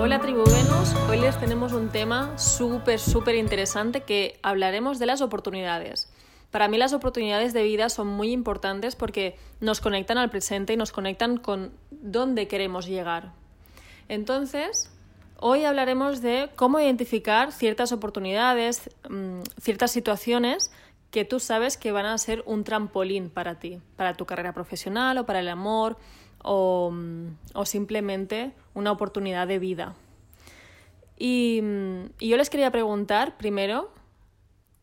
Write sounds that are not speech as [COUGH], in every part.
Hola Tribu Venus, hoy les tenemos un tema súper, súper interesante que hablaremos de las oportunidades. Para mí las oportunidades de vida son muy importantes porque nos conectan al presente y nos conectan con dónde queremos llegar. Entonces, hoy hablaremos de cómo identificar ciertas oportunidades, mm, ciertas situaciones que tú sabes que van a ser un trampolín para ti, para tu carrera profesional o para el amor o, o simplemente una oportunidad de vida. Y, y, yo les quería preguntar primero,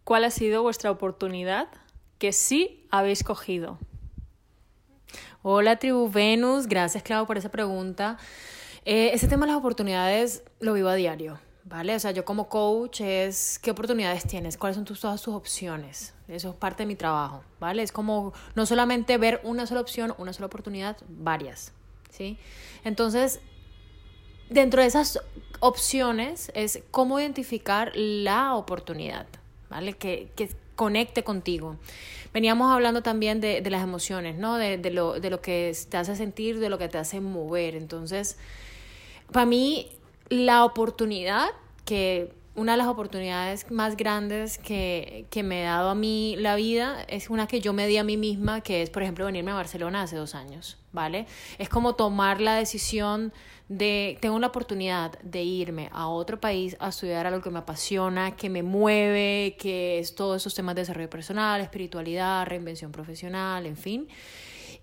¿cuál ha sido vuestra oportunidad que sí habéis cogido? Hola, Tribu Venus, gracias, Clau, por esa pregunta. Eh, ese tema de las oportunidades lo vivo a diario, ¿vale? O sea, yo como coach es qué oportunidades tienes, cuáles son tus, todas tus opciones. Eso es parte de mi trabajo, ¿vale? Es como no solamente ver una sola opción, una sola oportunidad, varias, ¿sí? Entonces, dentro de esas opciones es cómo identificar la oportunidad, ¿vale? Que, que conecte contigo. Veníamos hablando también de, de las emociones, ¿no? De, de, lo, de lo que te hace sentir, de lo que te hace mover. Entonces, para mí, la oportunidad que una de las oportunidades más grandes que, que, me ha dado a mí la vida es una que yo me di a mí misma, que es, por ejemplo, venirme a Barcelona hace dos años, ¿vale? Es como tomar la decisión de, tengo la oportunidad de irme a otro país a estudiar algo que me apasiona, que me mueve, que es todos esos temas de desarrollo personal, espiritualidad, reinvención profesional, en fin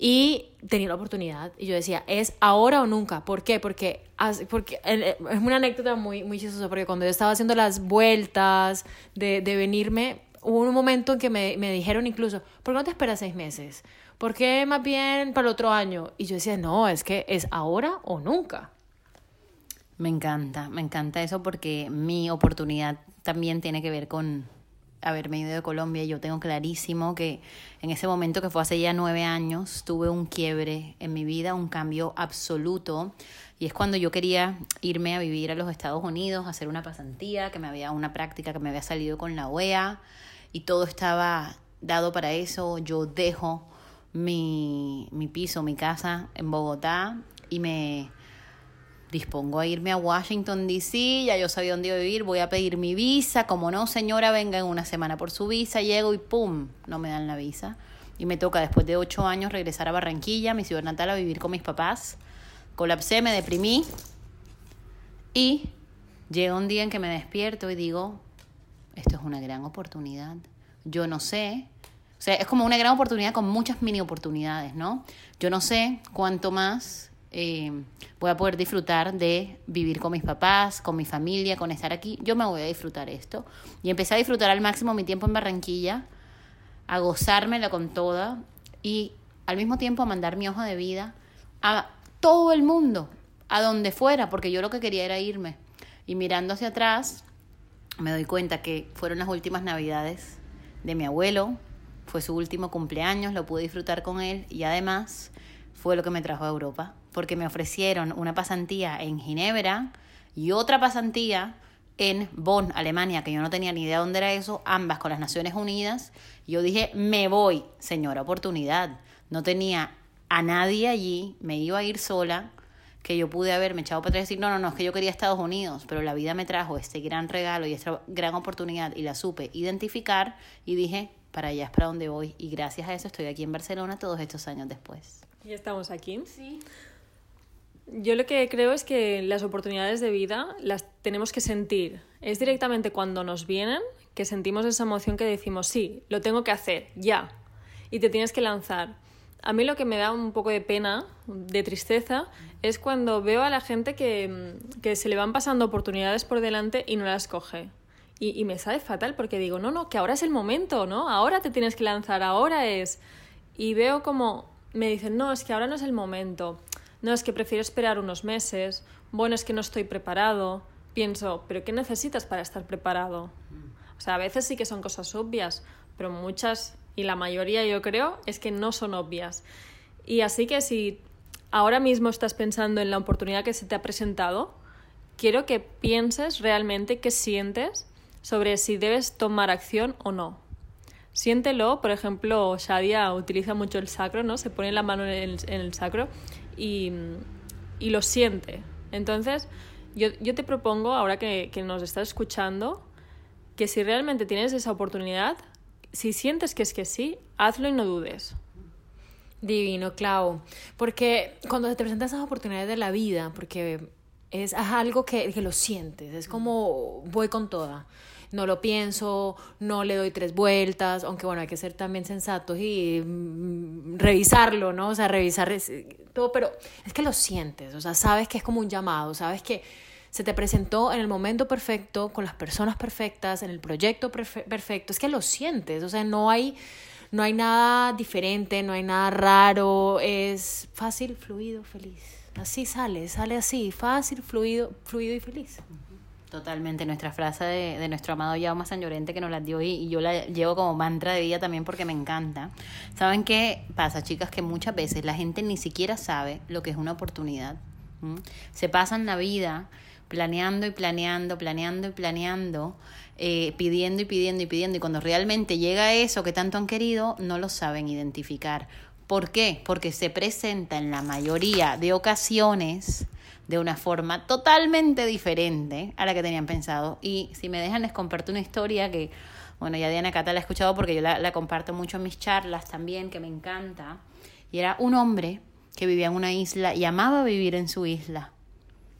y tenía la oportunidad y yo decía, es ahora o nunca. ¿Por qué? Porque, porque es una anécdota muy, muy chistosa, porque cuando yo estaba haciendo las vueltas de, de venirme, hubo un momento en que me, me dijeron incluso, ¿por qué no te esperas seis meses? ¿Por qué más bien para el otro año? Y yo decía, no, es que es ahora o nunca. Me encanta, me encanta eso porque mi oportunidad también tiene que ver con haberme ido de Colombia, yo tengo clarísimo que en ese momento que fue hace ya nueve años, tuve un quiebre en mi vida, un cambio absoluto. Y es cuando yo quería irme a vivir a los Estados Unidos, hacer una pasantía, que me había una práctica que me había salido con la OEA y todo estaba dado para eso. Yo dejo mi, mi piso, mi casa en Bogotá y me dispongo a irme a Washington, D.C., ya yo sabía dónde iba a vivir, voy a pedir mi visa, como no, señora, venga en una semana por su visa, llego y ¡pum!, no me dan la visa. Y me toca después de ocho años regresar a Barranquilla, mi ciudad natal, a vivir con mis papás. Colapsé, me deprimí y llega un día en que me despierto y digo, esto es una gran oportunidad. Yo no sé, o sea, es como una gran oportunidad con muchas mini oportunidades, ¿no? Yo no sé cuánto más eh, voy a poder disfrutar de vivir con mis papás, con mi familia, con estar aquí. Yo me voy a disfrutar esto. Y empecé a disfrutar al máximo mi tiempo en Barranquilla, a gozármela con toda y al mismo tiempo a mandar mi hoja de vida a todo el mundo, a donde fuera, porque yo lo que quería era irme. Y mirando hacia atrás, me doy cuenta que fueron las últimas navidades de mi abuelo, fue su último cumpleaños, lo pude disfrutar con él y además fue lo que me trajo a Europa porque me ofrecieron una pasantía en Ginebra y otra pasantía en Bonn, Alemania, que yo no tenía ni idea dónde era eso, ambas con las Naciones Unidas. Yo dije, me voy, señora oportunidad. No tenía a nadie allí, me iba a ir sola, que yo pude haberme echado para atrás y decir, no, no, no, es que yo quería Estados Unidos, pero la vida me trajo este gran regalo y esta gran oportunidad y la supe identificar y dije, para allá es para donde voy. Y gracias a eso estoy aquí en Barcelona todos estos años después. ¿Y estamos aquí? Sí. Yo lo que creo es que las oportunidades de vida las tenemos que sentir. Es directamente cuando nos vienen que sentimos esa emoción que decimos, sí, lo tengo que hacer, ya. Y te tienes que lanzar. A mí lo que me da un poco de pena, de tristeza, es cuando veo a la gente que, que se le van pasando oportunidades por delante y no las coge. Y, y me sabe fatal porque digo, no, no, que ahora es el momento, ¿no? Ahora te tienes que lanzar, ahora es. Y veo como me dicen, no, es que ahora no es el momento no es que prefiero esperar unos meses, bueno, es que no estoy preparado, pienso, ¿pero qué necesitas para estar preparado? O sea, a veces sí que son cosas obvias, pero muchas, y la mayoría yo creo, es que no son obvias. Y así que si ahora mismo estás pensando en la oportunidad que se te ha presentado, quiero que pienses realmente qué sientes sobre si debes tomar acción o no. Siéntelo, por ejemplo, Shadia utiliza mucho el sacro, ¿no? Se pone la mano en el, sacro y, y, lo siente. Entonces, yo, yo te propongo, ahora que, que nos estás escuchando, que si realmente tienes esa oportunidad, si sientes que es que sí, hazlo y no dudes. Divino, Clau. Porque cuando te presentan esas oportunidades de la vida, porque es algo que, que, lo sientes, es como voy con toda. No lo pienso, no le doy tres vueltas, aunque bueno, hay que ser también sensatos y mm, revisarlo, ¿no? O sea, revisar todo, pero es que lo sientes, o sea, sabes que es como un llamado, sabes que se te presentó en el momento perfecto, con las personas perfectas, en el proyecto perfecto, es que lo sientes, o sea, no hay no hay nada diferente, no hay nada raro, es fácil, fluido, feliz. Así sale, sale así, fácil, fluido, fluido y feliz. Totalmente, nuestra frase de, de nuestro amado Jaume San Llorente que nos la dio y, y, yo la llevo como mantra de vida también porque me encanta. ¿Saben qué pasa, chicas? Que muchas veces la gente ni siquiera sabe lo que es una oportunidad. Se pasan la vida planeando y planeando, planeando y planeando, eh, pidiendo y pidiendo y pidiendo, y cuando realmente llega eso que tanto han querido, no lo saben identificar. ¿Por qué? Porque se presenta en la mayoría de ocasiones de una forma totalmente diferente a la que tenían pensado. Y si me dejan, les comparto una historia que, bueno, ya Diana Cata la ha escuchado porque yo la, la comparto mucho en mis charlas también, que me encanta. Y era un hombre que vivía en una isla y amaba vivir en su isla.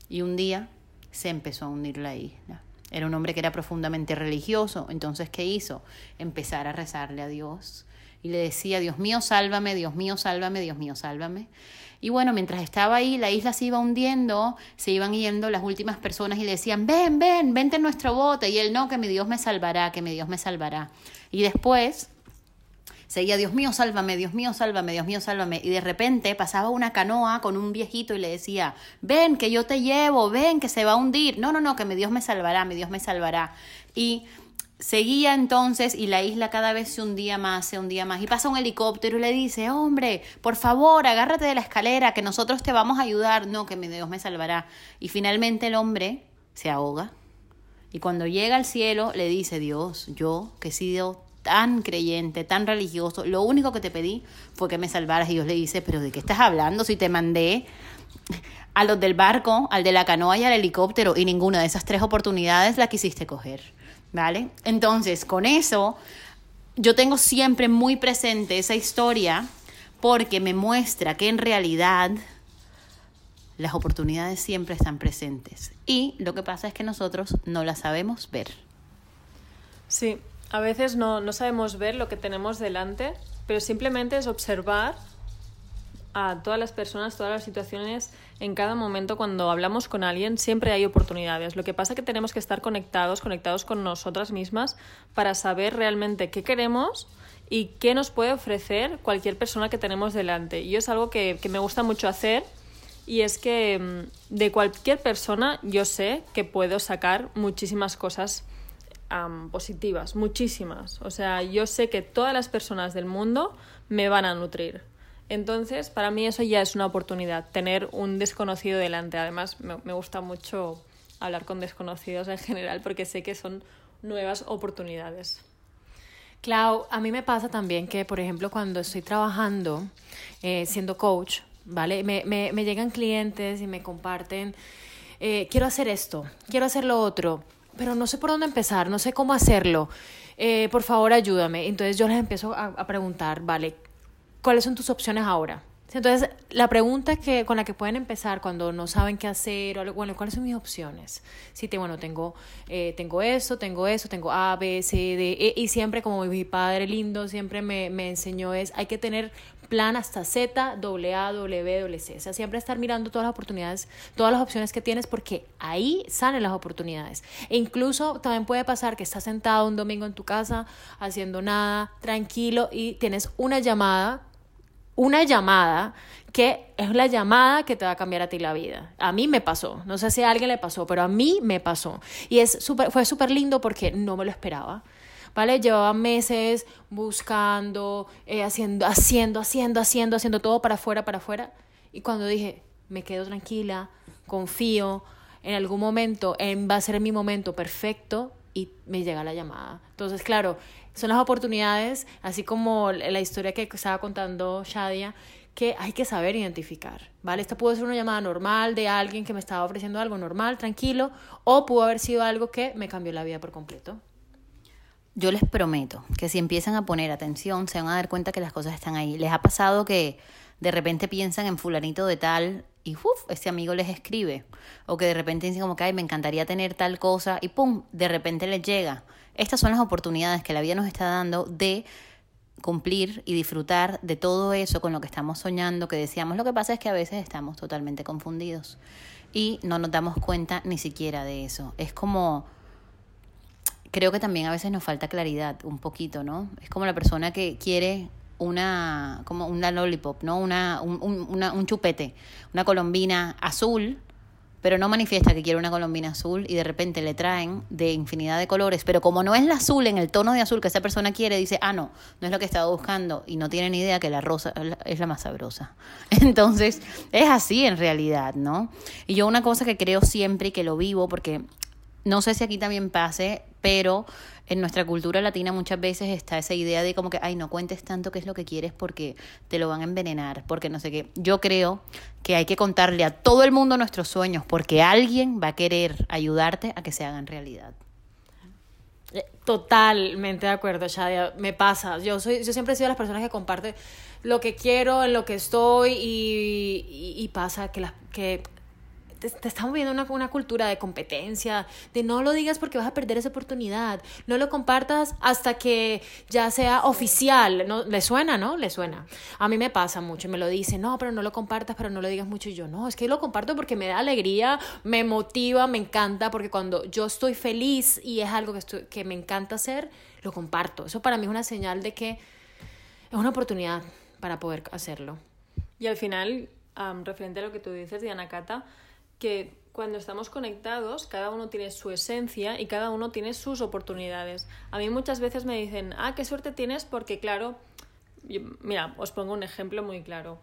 Y un día se empezó a hundir la isla. Era un hombre que era profundamente religioso, entonces ¿qué hizo? Empezar a rezarle a Dios y le decía, Dios mío, sálvame, Dios mío, sálvame, Dios mío, sálvame. Y bueno, mientras estaba ahí, la isla se iba hundiendo, se iban yendo las últimas personas y le decían, ven, ven, vente en nuestro bote. Y él, no, que mi Dios me salvará, que mi Dios me salvará. Y después seguía, Dios mío, sálvame, Dios mío, sálvame, Dios mío, sálvame. Y de repente pasaba una canoa con un viejito y le decía, ven, que yo te llevo, ven, que se va a hundir. No, no, no, que mi Dios me salvará, mi Dios me salvará. Y Seguía entonces y la isla cada vez se hundía más, se hundía más. Y pasa un helicóptero y le dice, hombre, por favor, agárrate de la escalera, que nosotros te vamos a ayudar. No, que mi Dios me salvará. Y finalmente el hombre se ahoga. Y cuando llega al cielo le dice, Dios, yo que he sido tan creyente, tan religioso, lo único que te pedí fue que me salvaras. Y Dios le dice, pero ¿de qué estás hablando si te mandé a los del barco, al de la canoa y al helicóptero y ninguna de esas tres oportunidades la quisiste coger? ¿Vale? Entonces, con eso, yo tengo siempre muy presente esa historia porque me muestra que en realidad las oportunidades siempre están presentes y lo que pasa es que nosotros no las sabemos ver. Sí, a veces no, no sabemos ver lo que tenemos delante, pero simplemente es observar a todas las personas, todas las situaciones, en cada momento cuando hablamos con alguien, siempre hay oportunidades. Lo que pasa es que tenemos que estar conectados, conectados con nosotras mismas para saber realmente qué queremos y qué nos puede ofrecer cualquier persona que tenemos delante. Y es algo que, que me gusta mucho hacer y es que mm, de cualquier persona yo sé que puedo sacar muchísimas cosas positivas, muchísimas. O sea, yo sé que todas las personas del mundo me van a nutrir entonces, para mí eso ya es una oportunidad, tener un desconocido delante. Además, me, gusta mucho hablar con desconocidos en general porque sé que son nuevas oportunidades. Clau, a mí me pasa también que, por ejemplo, cuando estoy trabajando, eh, siendo coach, ¿vale? Me, me, me, llegan clientes y me comparten, eh, quiero hacer esto, quiero hacer lo otro, pero no sé por dónde empezar, no sé cómo hacerlo. Eh, por favor, ayúdame. Entonces yo les empiezo a, a preguntar, ¿vale? ¿Cuáles son tus opciones ahora? Entonces, la pregunta que, con la que pueden empezar cuando no saben qué hacer, o, bueno, ¿cuáles son mis opciones? Si te, bueno, tengo, eh, tengo eso, tengo eso, tengo A, B, C, D, E, y siempre como mi padre lindo siempre me, me enseñó es, hay que tener plan hasta Z, doble A, doble doble C. O sea, siempre estar mirando todas las oportunidades, todas las opciones que tienes, porque ahí salen las oportunidades. E incluso también puede pasar que estás sentado un domingo en tu casa, haciendo nada, tranquilo, y tienes una llamada una llamada que es la llamada que te va a cambiar a ti la vida. A mí me pasó, no sé si a alguien le pasó, pero a mí me pasó. Y es super, fue súper lindo porque no me lo esperaba. ¿Vale? Llevaba meses buscando, eh, haciendo, haciendo, haciendo, haciendo, haciendo todo para afuera, para afuera. Y cuando dije, me quedo tranquila, confío, en algún momento en, va a ser mi momento perfecto y me llega la llamada. Entonces, claro, son las oportunidades, así como la historia que estaba contando Shadia, que hay que saber identificar, ¿vale? Esta pudo ser una llamada normal de alguien que me estaba ofreciendo algo normal, tranquilo, o pudo haber sido algo que me cambió la vida por completo. Yo les prometo que si empiezan a poner atención, se van a dar cuenta que las cosas están ahí. ¿Les ha pasado que de repente piensan en fulanito de tal y uf, ese amigo les escribe? O que de repente dicen como que, ay, me encantaría tener tal cosa y pum, de repente les llega. Estas son las oportunidades que la vida nos está dando de cumplir y disfrutar de todo eso con lo que estamos soñando, que decíamos. Lo que pasa es que a veces estamos totalmente confundidos y no nos damos cuenta ni siquiera de eso. Es como, creo que también a veces nos falta claridad un poquito, ¿no? Es como la persona que quiere una, como una lollipop, ¿no? Una, un, un, chupete, una colombina azul pero no manifiesta que quiere una colombina azul y de repente le traen de infinidad de colores, pero como no es la azul en el tono de azul que esa persona quiere, dice, ah, no, no es lo que estaba buscando y no tiene ni idea que la rosa es la más sabrosa. [LAUGHS] Entonces, es así en realidad, ¿no? Y yo una cosa que creo siempre y que lo vivo, porque no sé si aquí también pase, pero en nuestra cultura latina muchas veces está esa idea de como que, ay, no cuentes tanto qué es lo que quieres porque te lo van a envenenar, porque no sé qué. Yo creo que hay que contarle a todo el mundo nuestros sueños porque alguien va a querer ayudarte a que se hagan realidad. Eh, totalmente de acuerdo, Shadia. Me pasa. Yo soy, yo siempre he sido de las personas que comparte lo que quiero, en lo que estoy, y, y, y pasa que las que te, estamos viendo una, una, cultura de competencia, de no lo digas porque vas a perder esa oportunidad, no lo compartas hasta que ya sea oficial, ¿no? Le suena, ¿no? Le suena. A mí me pasa mucho me lo dicen, no, pero no lo compartas, pero no lo digas mucho y yo, no, es que lo comparto porque me da alegría, me motiva, me encanta, porque cuando yo estoy feliz y es algo que, que me encanta hacer, lo comparto. Eso para mí es una señal de que es una oportunidad para poder hacerlo. Y al final, um, referente a lo que tú dices, Diana Cata, que cuando estamos conectados, cada uno tiene su esencia y cada uno tiene sus oportunidades. A mí muchas veces me dicen, ah, qué suerte tienes porque, claro, mira, os pongo un ejemplo muy claro.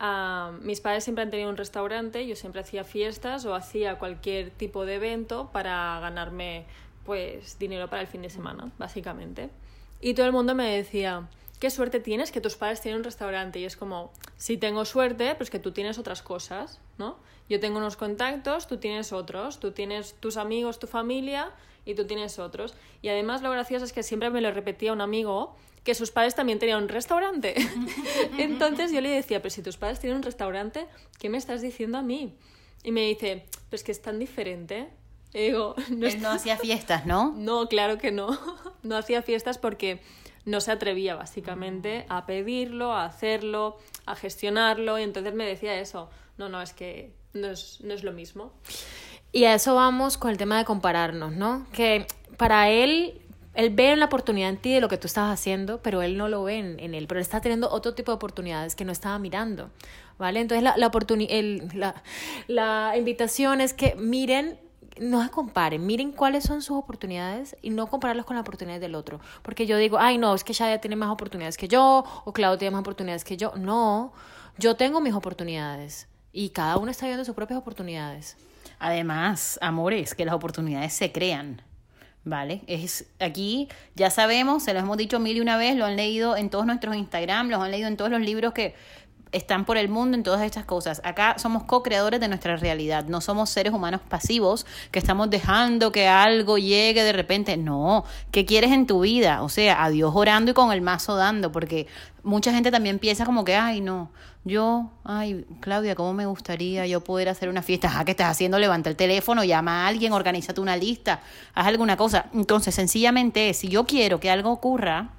Uh, mis padres siempre han tenido un restaurante, yo siempre hacía fiestas o hacía cualquier tipo de evento para ganarme pues dinero para el fin de semana, básicamente. Y todo el mundo me decía, qué suerte tienes que tus padres tienen un restaurante. Y es como, si tengo suerte, pues que tú tienes otras cosas, ¿no? Yo tengo unos contactos, tú tienes otros, tú tienes tus amigos, tu familia y tú tienes otros. Y además lo gracioso es que siempre me lo repetía un amigo que sus padres también tenían un restaurante. [LAUGHS] Entonces yo le decía, pero si tus padres tienen un restaurante, ¿qué me estás diciendo a mí? Y me dice, pues que es tan diferente. Y digo, [LAUGHS] no, Él no hacía fiestas, ¿no? [LAUGHS] No, claro que no. No hacía fiestas porque no se atrevía básicamente a pedirlo, a hacerlo, a gestionarlo. Y entonces me decía eso. No, no, es que no es, no es lo mismo. Y a eso vamos con el tema de compararnos, ¿no? Que para él él ve la oportunidad en ti de lo que tú estás haciendo, pero él no lo ve en, él, pero él está teniendo otro tipo de oportunidades que no estaba mirando, ¿vale? Entonces la, la, el, la, la invitación es que miren, no se comparen, miren cuáles son sus oportunidades y no compararlos con las oportunidades del otro, porque yo digo, ay no, es que ya tiene más oportunidades que yo, o Claudia tiene más oportunidades que yo, no, yo tengo mis oportunidades, y cada uno está viendo sus propias oportunidades. Además, amores, que las oportunidades se crean. ¿Vale? Es aquí, ya sabemos, se lo hemos dicho mil y una vez, lo han leído en todos nuestros Instagram, lo han leído en todos los libros que están por el mundo en todas estas cosas. Acá somos co-creadores de nuestra realidad, no somos seres humanos pasivos que estamos dejando que algo llegue de repente. No, ¿qué quieres en tu vida? O sea, a Dios orando y con el mazo dando, porque mucha gente también piensa como que, ay, no, yo, ay, Claudia, ¿cómo me gustaría yo poder hacer una fiesta? Ah, ¿qué estás haciendo? Levanta el teléfono, llama a alguien, organízate una lista, haz alguna cosa. Entonces, sencillamente, si yo quiero que algo ocurra,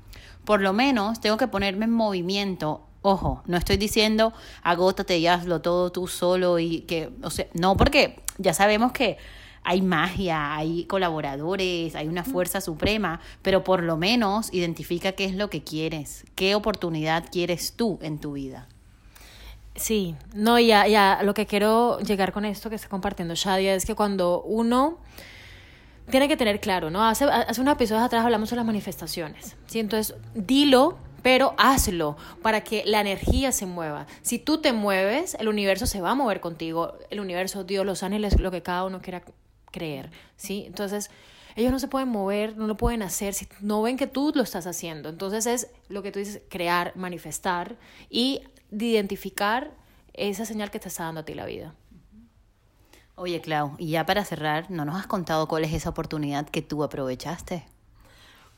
por lo menos tengo que ponerme en movimiento Ojo, no estoy diciendo agótate y hazlo todo tú solo y que, o sea, no, porque ya sabemos que hay magia, hay colaboradores, hay una fuerza suprema, pero por lo menos identifica qué es lo que quieres, qué oportunidad quieres tú en tu vida. Sí, no, ya, ya, lo que quiero llegar con esto que está compartiendo Shadia es que cuando uno tiene que tener claro, ¿no? Hace, hace unos episodios atrás hablamos de las manifestaciones, ¿sí? Entonces, dilo, pero hazlo para que la energía se mueva. Si tú te mueves, el universo se va a mover contigo, el universo, Dios, los ángeles, lo que cada uno quiera creer, ¿sí? Entonces, ellos no se pueden mover, no lo pueden hacer si no ven que tú lo estás haciendo. Entonces es lo que tú dices, crear, manifestar y identificar esa señal que te está dando a ti la vida. Oye, Clau, y ya para cerrar, ¿no nos has contado cuál es esa oportunidad que tú aprovechaste?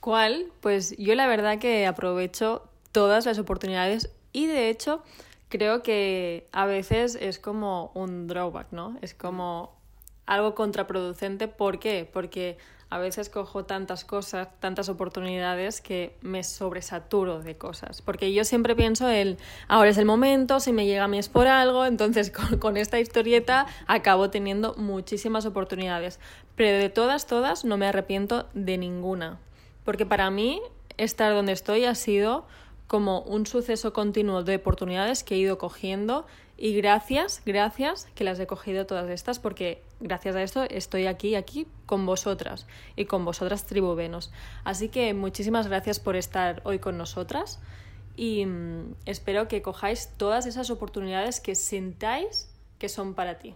¿Cuál? Pues yo la verdad que aprovecho todas las oportunidades y de hecho creo que a veces es como un drawback, ¿no? Es como algo contraproducente. ¿Por qué? Porque a veces cojo tantas cosas, tantas oportunidades que me sobresaturo de cosas. Porque yo siempre pienso el, ahora es el momento, si me llega a mí es por algo, entonces [LAUGHS] con, con esta historieta acabo teniendo muchísimas oportunidades. Pero de todas, todas, no me arrepiento de ninguna. Porque para mí estar donde estoy ha sido como un suceso continuo de oportunidades que he ido cogiendo y gracias, gracias que las he cogido todas estas porque gracias a esto estoy aquí, aquí con vosotras y con vosotras tribuvenos. Así que muchísimas gracias por estar hoy con nosotras y mm, espero que cojáis todas esas oportunidades que sintáis que son para ti.